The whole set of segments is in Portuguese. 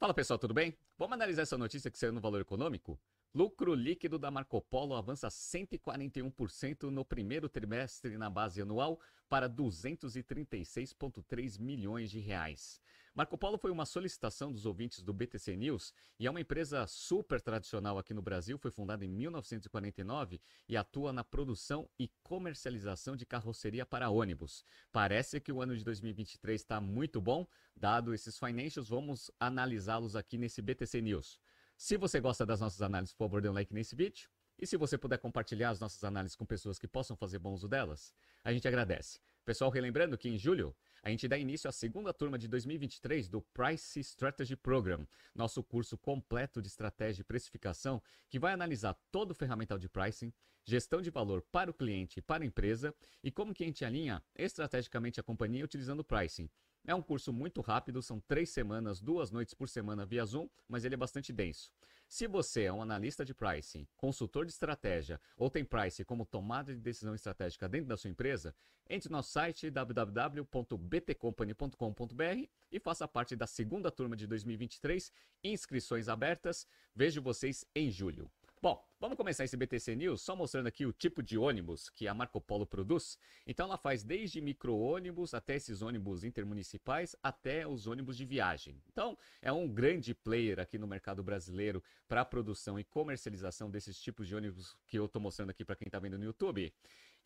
Fala pessoal, tudo bem? Vamos analisar essa notícia que saiu no Valor Econômico? Lucro líquido da Marco Polo avança 141% no primeiro trimestre na base anual para 236,3 milhões de reais. Marco Polo foi uma solicitação dos ouvintes do BTC News e é uma empresa super tradicional aqui no Brasil, foi fundada em 1949 e atua na produção e comercialização de carroceria para ônibus. Parece que o ano de 2023 está muito bom, dado esses financials, vamos analisá-los aqui nesse BTC News. Se você gosta das nossas análises, por favor, dê um like nesse vídeo. E se você puder compartilhar as nossas análises com pessoas que possam fazer bom uso delas, a gente agradece. Pessoal, relembrando que em julho a gente dá início à segunda turma de 2023 do Price Strategy Program, nosso curso completo de estratégia e precificação que vai analisar todo o ferramental de pricing, gestão de valor para o cliente e para a empresa e como que a gente alinha estrategicamente a companhia utilizando o pricing é um curso muito rápido, são três semanas, duas noites por semana via Zoom, mas ele é bastante denso. Se você é um analista de pricing, consultor de estratégia ou tem pricing como tomada de decisão estratégica dentro da sua empresa, entre no nosso site www.btcompany.com.br e faça parte da segunda turma de 2023. Inscrições abertas. Vejo vocês em julho. Bom, vamos começar esse BTC News só mostrando aqui o tipo de ônibus que a Marco Polo produz. Então ela faz desde micro-ônibus até esses ônibus intermunicipais até os ônibus de viagem. Então é um grande player aqui no mercado brasileiro para a produção e comercialização desses tipos de ônibus que eu estou mostrando aqui para quem está vendo no YouTube.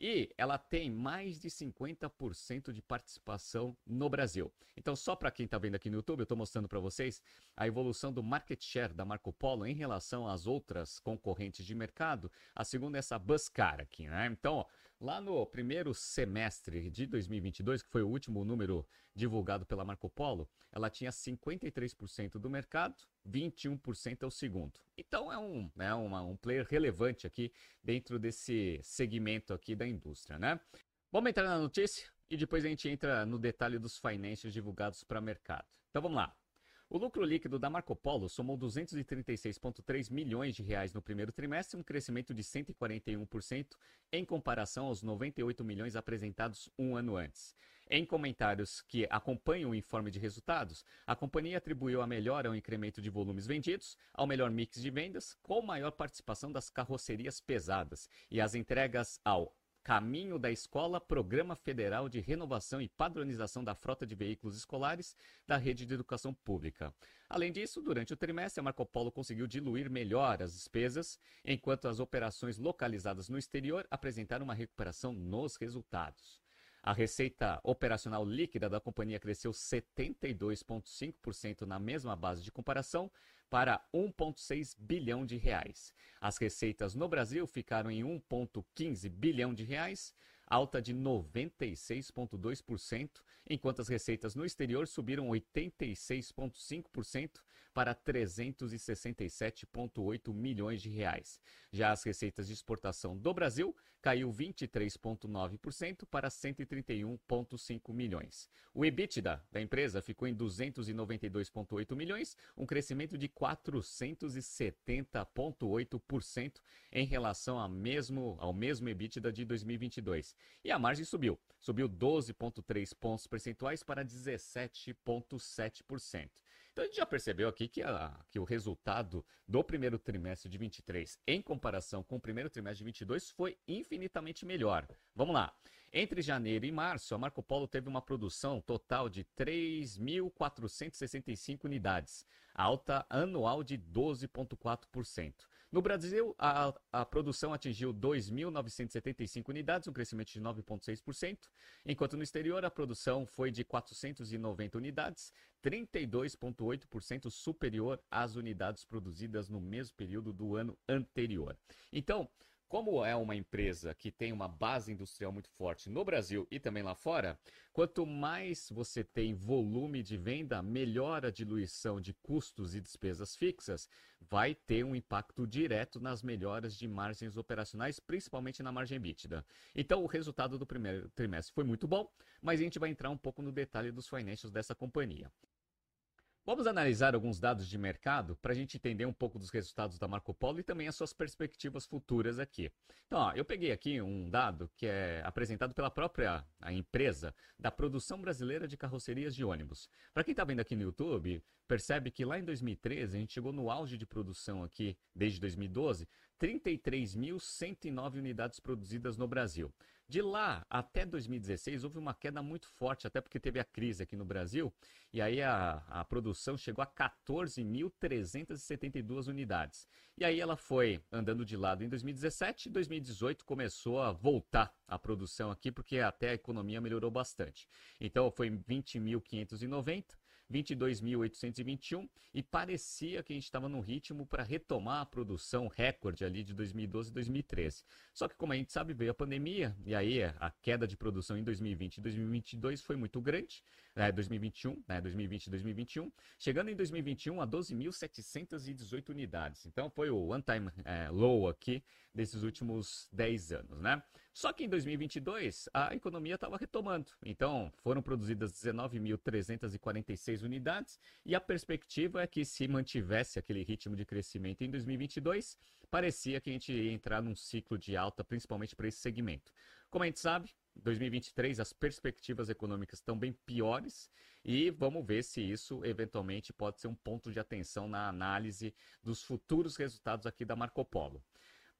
E ela tem mais de 50% de participação no Brasil. Então, só para quem está vendo aqui no YouTube, eu estou mostrando para vocês a evolução do market share da Marco Polo em relação às outras concorrentes de mercado. A segunda é essa Buscar aqui, né? Então, ó, lá no primeiro semestre de 2022, que foi o último número divulgado pela Marco Polo, ela tinha 53% do mercado, 21% é o segundo. Então é um, né, uma, um player relevante aqui dentro desse segmento aqui da indústria, né? Vamos entrar na notícia e depois a gente entra no detalhe dos financials divulgados para o mercado. Então vamos lá. O lucro líquido da Marco Polo somou 236,3 milhões de reais no primeiro trimestre, um crescimento de 141% em comparação aos 98 milhões apresentados um ano antes. Em comentários que acompanham o informe de resultados, a companhia atribuiu a melhora ao incremento de volumes vendidos, ao melhor mix de vendas, com maior participação das carrocerias pesadas e as entregas ao Caminho da Escola, Programa Federal de Renovação e Padronização da Frota de Veículos Escolares da Rede de Educação Pública. Além disso, durante o trimestre, a Marco Polo conseguiu diluir melhor as despesas, enquanto as operações localizadas no exterior apresentaram uma recuperação nos resultados. A receita operacional líquida da companhia cresceu 72,5% na mesma base de comparação para 1,6 bilhão de reais. As receitas no Brasil ficaram em 1,15 bilhão de reais, alta de 96,2%, enquanto as receitas no exterior subiram 86,5% para 367,8 milhões de reais. Já as receitas de exportação do Brasil caiu 23,9% para 131,5 milhões. O EBITDA da empresa ficou em 292,8 milhões, um crescimento de 470,8% em relação ao mesmo, ao mesmo EBITDA de 2022. E a margem subiu. Subiu 12,3 pontos percentuais para 17,7%. Então a gente já percebeu aqui que, a, que o resultado do primeiro trimestre de 23 em comparação com o primeiro trimestre de 22 foi infinitamente melhor. Vamos lá. Entre janeiro e março, a Marco Polo teve uma produção total de 3.465 unidades, alta anual de 12,4%. No Brasil, a, a produção atingiu 2.975 unidades, um crescimento de 9,6%, enquanto no exterior a produção foi de 490 unidades, 32,8% superior às unidades produzidas no mesmo período do ano anterior. Então, como é uma empresa que tem uma base industrial muito forte no Brasil e também lá fora, quanto mais você tem volume de venda, melhor a diluição de custos e despesas fixas, vai ter um impacto direto nas melhoras de margens operacionais, principalmente na margem bítida. Então, o resultado do primeiro trimestre foi muito bom, mas a gente vai entrar um pouco no detalhe dos financials dessa companhia. Vamos analisar alguns dados de mercado para a gente entender um pouco dos resultados da Marco Polo e também as suas perspectivas futuras aqui. Então, ó, eu peguei aqui um dado que é apresentado pela própria a empresa da produção brasileira de carrocerias de ônibus. Para quem está vendo aqui no YouTube, percebe que lá em 2013 a gente chegou no auge de produção aqui, desde 2012, 33.109 unidades produzidas no Brasil. De lá até 2016 houve uma queda muito forte, até porque teve a crise aqui no Brasil, e aí a, a produção chegou a 14.372 unidades. E aí ela foi andando de lado em 2017 e 2018 começou a voltar a produção aqui, porque até a economia melhorou bastante. Então foi 20.590 22.821 e parecia que a gente estava num ritmo para retomar a produção recorde ali de 2012 e 2013. Só que como a gente sabe, veio a pandemia e aí a queda de produção em 2020 e 2022 foi muito grande, é, 2021, né, 2020 e 2021, chegando em 2021 a 12.718 unidades. Então foi o one time é, low aqui desses últimos 10 anos, né? Só que em 2022 a economia estava retomando. Então foram produzidas 19.346 unidades e a perspectiva é que se mantivesse aquele ritmo de crescimento em 2022, parecia que a gente ia entrar num ciclo de alta, principalmente para esse segmento. Como a gente sabe, 2023 as perspectivas econômicas estão bem piores e vamos ver se isso eventualmente pode ser um ponto de atenção na análise dos futuros resultados aqui da Marco Polo.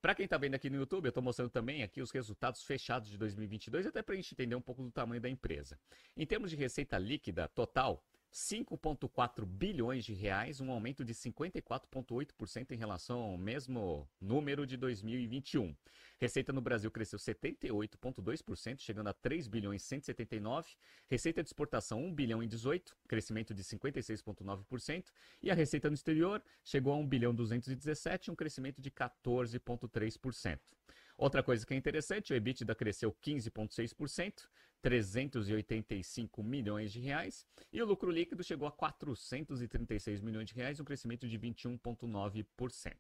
Para quem está vendo aqui no YouTube, eu estou mostrando também aqui os resultados fechados de 2022, até para a gente entender um pouco do tamanho da empresa. Em termos de receita líquida total, 5,4 bilhões de reais, um aumento de 54,8% em relação ao mesmo número de 2021. Receita no Brasil cresceu 78,2%, chegando a 3 bilhões 179. Receita de exportação 1 bilhão e 18, crescimento de 56,9%. E a receita no exterior chegou a 1 bilhão 217, um crescimento de 14,3%. Outra coisa que é interessante, o EBITDA cresceu 15,6%, 385 milhões de reais, e o lucro líquido chegou a 436 milhões de reais, um crescimento de 21,9%.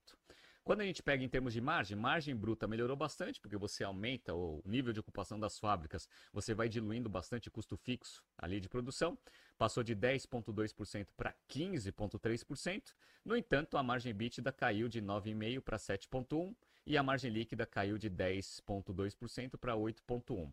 Quando a gente pega em termos de margem, margem bruta melhorou bastante, porque você aumenta o nível de ocupação das fábricas, você vai diluindo bastante custo fixo ali de produção, passou de 10,2% para 15,3%. No entanto, a margem bítida caiu de 9,5% para 7,1% e a margem líquida caiu de 10,2% para 8,1%.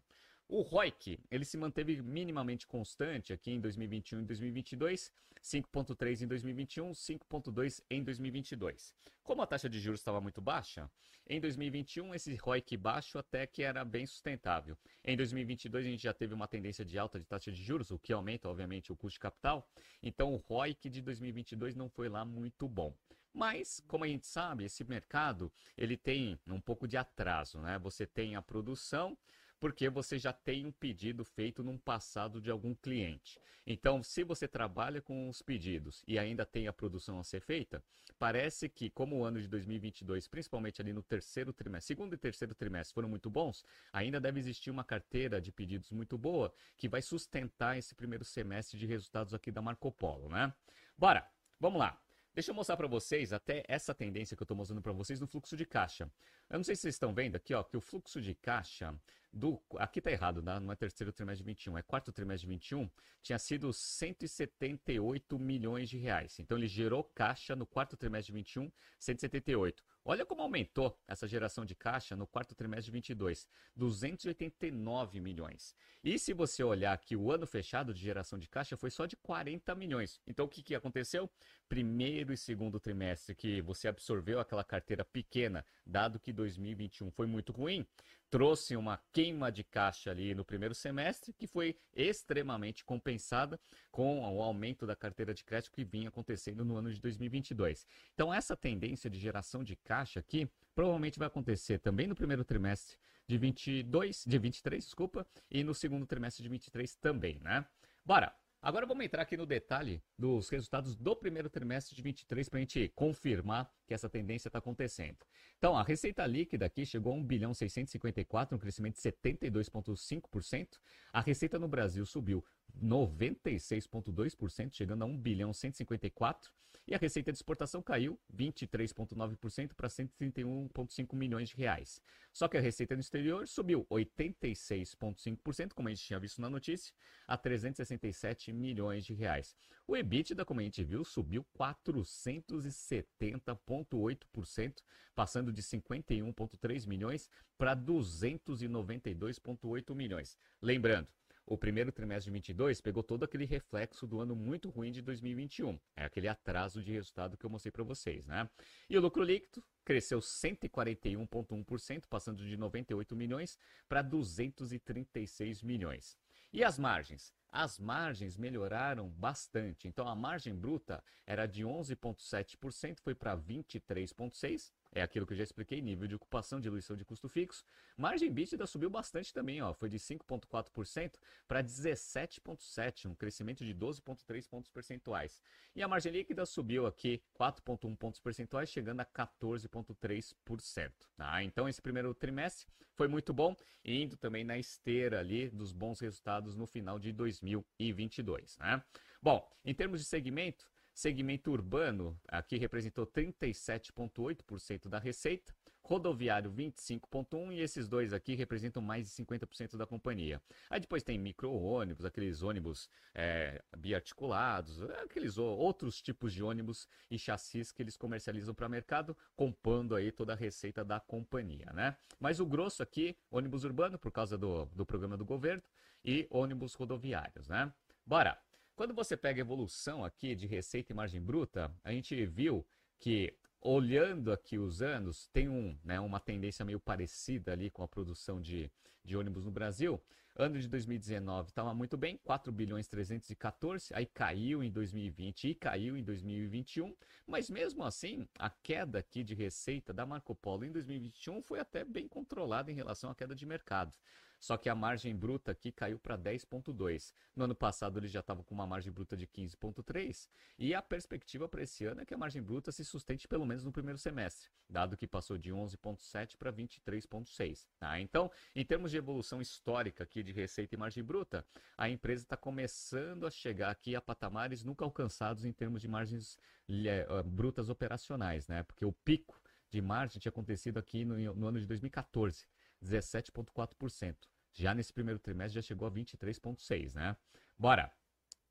O ROIC, ele se manteve minimamente constante aqui em 2021 e 2022, 5.3 em 2021, 5.2 em 2022. Como a taxa de juros estava muito baixa, em 2021 esse ROIC baixo até que era bem sustentável. Em 2022 a gente já teve uma tendência de alta de taxa de juros, o que aumenta obviamente o custo de capital. Então o ROIC de 2022 não foi lá muito bom. Mas, como a gente sabe, esse mercado ele tem um pouco de atraso, né? Você tem a produção, porque você já tem um pedido feito num passado de algum cliente. Então, se você trabalha com os pedidos e ainda tem a produção a ser feita, parece que, como o ano de 2022, principalmente ali no terceiro trimestre, segundo e terceiro trimestre foram muito bons, ainda deve existir uma carteira de pedidos muito boa que vai sustentar esse primeiro semestre de resultados aqui da Marco Polo, né? Bora, vamos lá. Deixa eu mostrar para vocês até essa tendência que eu estou mostrando para vocês no fluxo de caixa. Eu não sei se vocês estão vendo aqui, ó, que o fluxo de caixa do. Aqui tá errado, né? não é terceiro trimestre de 21, é quarto trimestre de 21, tinha sido 178 milhões de reais. Então ele gerou caixa no quarto trimestre de 21, 178. Olha como aumentou essa geração de caixa no quarto trimestre de 22, 289 milhões. E se você olhar aqui o ano fechado de geração de caixa foi só de 40 milhões. Então o que, que aconteceu? Primeiro e segundo trimestre que você absorveu aquela carteira pequena, dado que 2021 foi muito ruim, trouxe uma queima de caixa ali no primeiro semestre, que foi extremamente compensada com o aumento da carteira de crédito que vinha acontecendo no ano de 2022. Então, essa tendência de geração de caixa aqui provavelmente vai acontecer também no primeiro trimestre de 22, de 23, desculpa, e no segundo trimestre de 23 também, né? Bora! Agora vamos entrar aqui no detalhe dos resultados do primeiro trimestre de 23 para a gente confirmar que essa tendência está acontecendo. Então, a receita líquida aqui chegou a 1 bilhão 654, um crescimento de 72,5%. A receita no Brasil subiu 96,2%, chegando a 1 bilhão 154. E a receita de exportação caiu 23,9% para 131,5 milhões de reais. Só que a receita no exterior subiu 86,5%, como a gente tinha visto na notícia, a 367 milhões de reais. O EBITDA, como a gente viu, subiu 470,8%, passando de 51,3 milhões para 292,8 milhões. Lembrando, o primeiro trimestre de 22 pegou todo aquele reflexo do ano muito ruim de 2021. É aquele atraso de resultado que eu mostrei para vocês, né? E o lucro líquido cresceu 141,1%, passando de 98 milhões para 236 milhões. E as margens? As margens melhoraram bastante. Então a margem bruta era de 11,7%, foi para 23,6%. É aquilo que eu já expliquei, nível de ocupação, diluição de custo fixo. Margem bítida subiu bastante também, ó, foi de 5,4% para 17,7%, um crescimento de 12,3 pontos percentuais. E a margem líquida subiu aqui 4,1 pontos percentuais, chegando a 14,3%. Tá? Então esse primeiro trimestre foi muito bom, indo também na esteira ali dos bons resultados no final de 2022. Né? Bom, em termos de segmento, Segmento urbano, aqui representou 37,8% da receita. Rodoviário, 25,1%. E esses dois aqui representam mais de 50% da companhia. Aí depois tem micro-ônibus, aqueles ônibus é, biarticulados, aqueles outros tipos de ônibus e chassis que eles comercializam para o mercado, compondo aí toda a receita da companhia, né? Mas o grosso aqui, ônibus urbano, por causa do, do programa do governo, e ônibus rodoviários, né? Bora! Quando você pega a evolução aqui de receita e margem bruta, a gente viu que olhando aqui os anos, tem um, né, uma tendência meio parecida ali com a produção de, de ônibus no Brasil. Ano de 2019 estava muito bem, 4 bilhões 314, aí caiu em 2020 e caiu em 2021, mas mesmo assim, a queda aqui de receita da Marco Polo em 2021 foi até bem controlada em relação à queda de mercado. Só que a margem bruta aqui caiu para 10,2. No ano passado ele já estava com uma margem bruta de 15,3. E a perspectiva para esse ano é que a margem bruta se sustente pelo menos no primeiro semestre, dado que passou de 11,7 para 23,6. Tá? Então, em termos de evolução histórica aqui de receita e margem bruta, a empresa está começando a chegar aqui a patamares nunca alcançados em termos de margens uh, brutas operacionais, né? Porque o pico de margem tinha acontecido aqui no, no ano de 2014. 17,4%. Já nesse primeiro trimestre já chegou a 23,6%, né? Bora!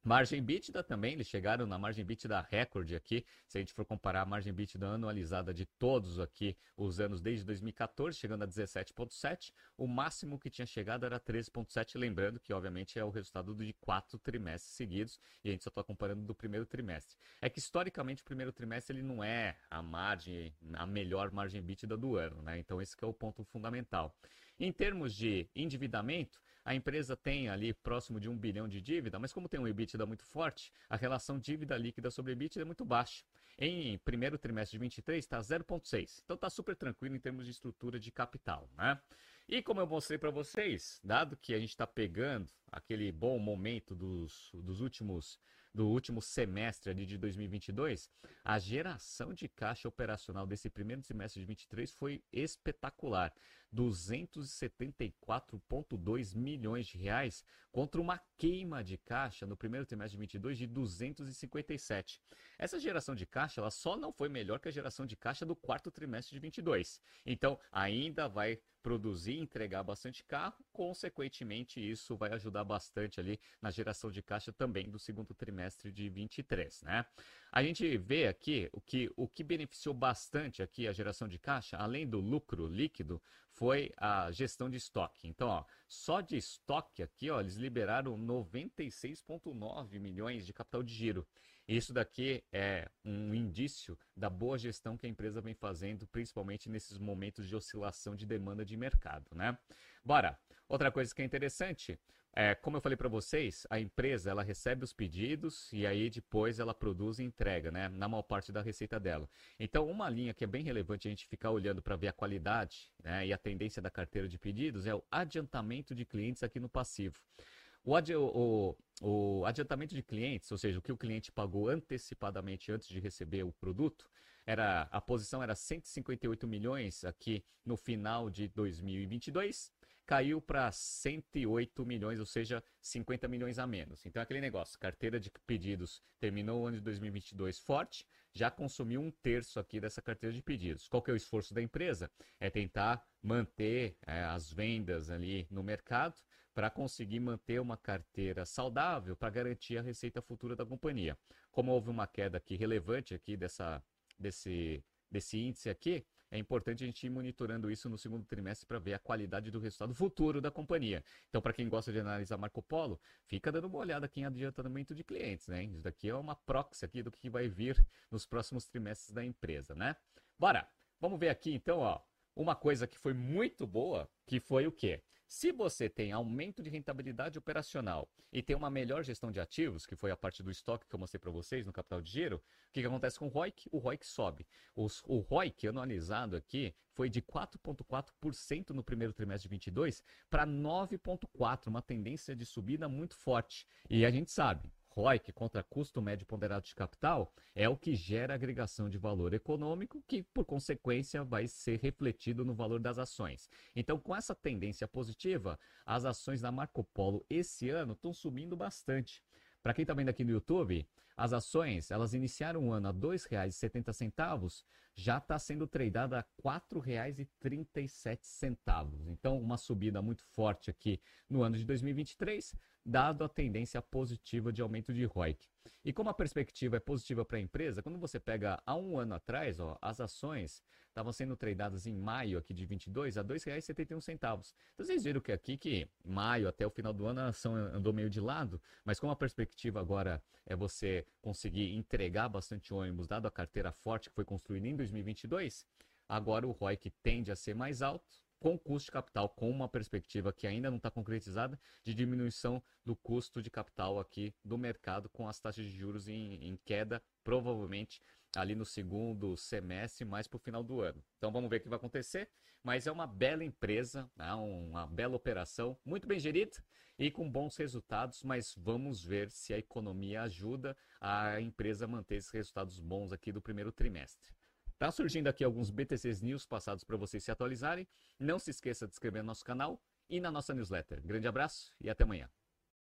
Margem bítida também, eles chegaram na margem bítida recorde aqui. Se a gente for comparar a margem bítida anualizada de todos aqui os anos desde 2014, chegando a 17,7, o máximo que tinha chegado era 13,7, lembrando que obviamente é o resultado de quatro trimestres seguidos e a gente só está comparando do primeiro trimestre. É que historicamente o primeiro trimestre ele não é a margem, a melhor margem bítida do ano, né? Então esse é o ponto fundamental. Em termos de endividamento, a empresa tem ali próximo de um bilhão de dívida, mas como tem um EBITDA muito forte, a relação dívida líquida sobre EBITDA é muito baixa. Em primeiro trimestre de 23 está 0,6. Então está super tranquilo em termos de estrutura de capital. Né? E como eu mostrei para vocês, dado que a gente está pegando aquele bom momento dos, dos últimos do último semestre ali de 2022, a geração de caixa operacional desse primeiro semestre de 23 foi espetacular. 274,2 milhões de reais contra uma queima de caixa no primeiro trimestre de 22 de 257. Essa geração de caixa ela só não foi melhor que a geração de caixa do quarto trimestre de 22. Então, ainda vai produzir e entregar bastante carro, consequentemente isso vai ajudar bastante ali na geração de caixa também do segundo trimestre de 23, né? A gente vê aqui o que, o que beneficiou bastante aqui a geração de caixa, além do lucro líquido, foi a gestão de estoque. Então, ó, só de estoque aqui, ó, eles liberaram 96,9 milhões de capital de giro. Isso daqui é um indício da boa gestão que a empresa vem fazendo, principalmente nesses momentos de oscilação de demanda de mercado, né? Bora. Outra coisa que é interessante, é, como eu falei para vocês, a empresa ela recebe os pedidos e aí depois ela produz e entrega, né? Na maior parte da receita dela. Então, uma linha que é bem relevante a gente ficar olhando para ver a qualidade né, e a tendência da carteira de pedidos é o adiantamento de clientes aqui no passivo. O, adi o, o, adiantamento de clientes, ou seja, o que o cliente pagou antecipadamente antes de receber o produto, era a posição era 158 milhões aqui no final de 2022 caiu para 108 milhões, ou seja, 50 milhões a menos. Então, aquele negócio, carteira de pedidos terminou o ano de 2022 forte, já consumiu um terço aqui dessa carteira de pedidos. Qual que é o esforço da empresa? É tentar manter é, as vendas ali no mercado para conseguir manter uma carteira saudável para garantir a receita futura da companhia. Como houve uma queda aqui relevante aqui dessa, desse, desse índice aqui, é importante a gente ir monitorando isso no segundo trimestre para ver a qualidade do resultado futuro da companhia. Então, para quem gosta de analisar Marco Polo, fica dando uma olhada aqui em adiantamento de clientes, né? Isso daqui é uma proxy aqui do que vai vir nos próximos trimestres da empresa, né? Bora! Vamos ver aqui então, ó, uma coisa que foi muito boa, que foi o quê? Se você tem aumento de rentabilidade operacional e tem uma melhor gestão de ativos, que foi a parte do estoque que eu mostrei para vocês no capital de giro, o que, que acontece com o ROIC? O ROIC sobe. Os, o ROIC anualizado aqui foi de 4,4% no primeiro trimestre de 22 para 9,4%, uma tendência de subida muito forte. E a gente sabe, ROIC contra custo médio ponderado de capital é o que gera agregação de valor econômico, que por consequência vai ser refletido no valor das ações. Então, com essa tendência positiva, as ações da Marco Polo esse ano estão subindo bastante. Para quem está vendo aqui no YouTube, as ações, elas iniciaram o ano a R$ 2,70, já está sendo tradada a R$ 4,37. Então, uma subida muito forte aqui no ano de 2023, dado a tendência positiva de aumento de ROIC. E como a perspectiva é positiva para a empresa, quando você pega há um ano atrás, ó, as ações estavam sendo tradeadas em maio aqui de 22 a R$ 2,71. Então vocês viram que aqui que maio até o final do ano a ação andou meio de lado, mas como a perspectiva agora é você conseguir entregar bastante ônibus, dado a carteira forte que foi construída em 2022, agora o ROIC tende a ser mais alto, com custo de capital, com uma perspectiva que ainda não está concretizada de diminuição do custo de capital aqui do mercado, com as taxas de juros em, em queda, provavelmente ali no segundo semestre, mais para o final do ano. Então vamos ver o que vai acontecer, mas é uma bela empresa, né? uma bela operação, muito bem gerida e com bons resultados, mas vamos ver se a economia ajuda a empresa a manter esses resultados bons aqui do primeiro trimestre. Tá surgindo aqui alguns BTCs News passados para vocês se atualizarem. Não se esqueça de inscrever no nosso canal e na nossa newsletter. Grande abraço e até amanhã.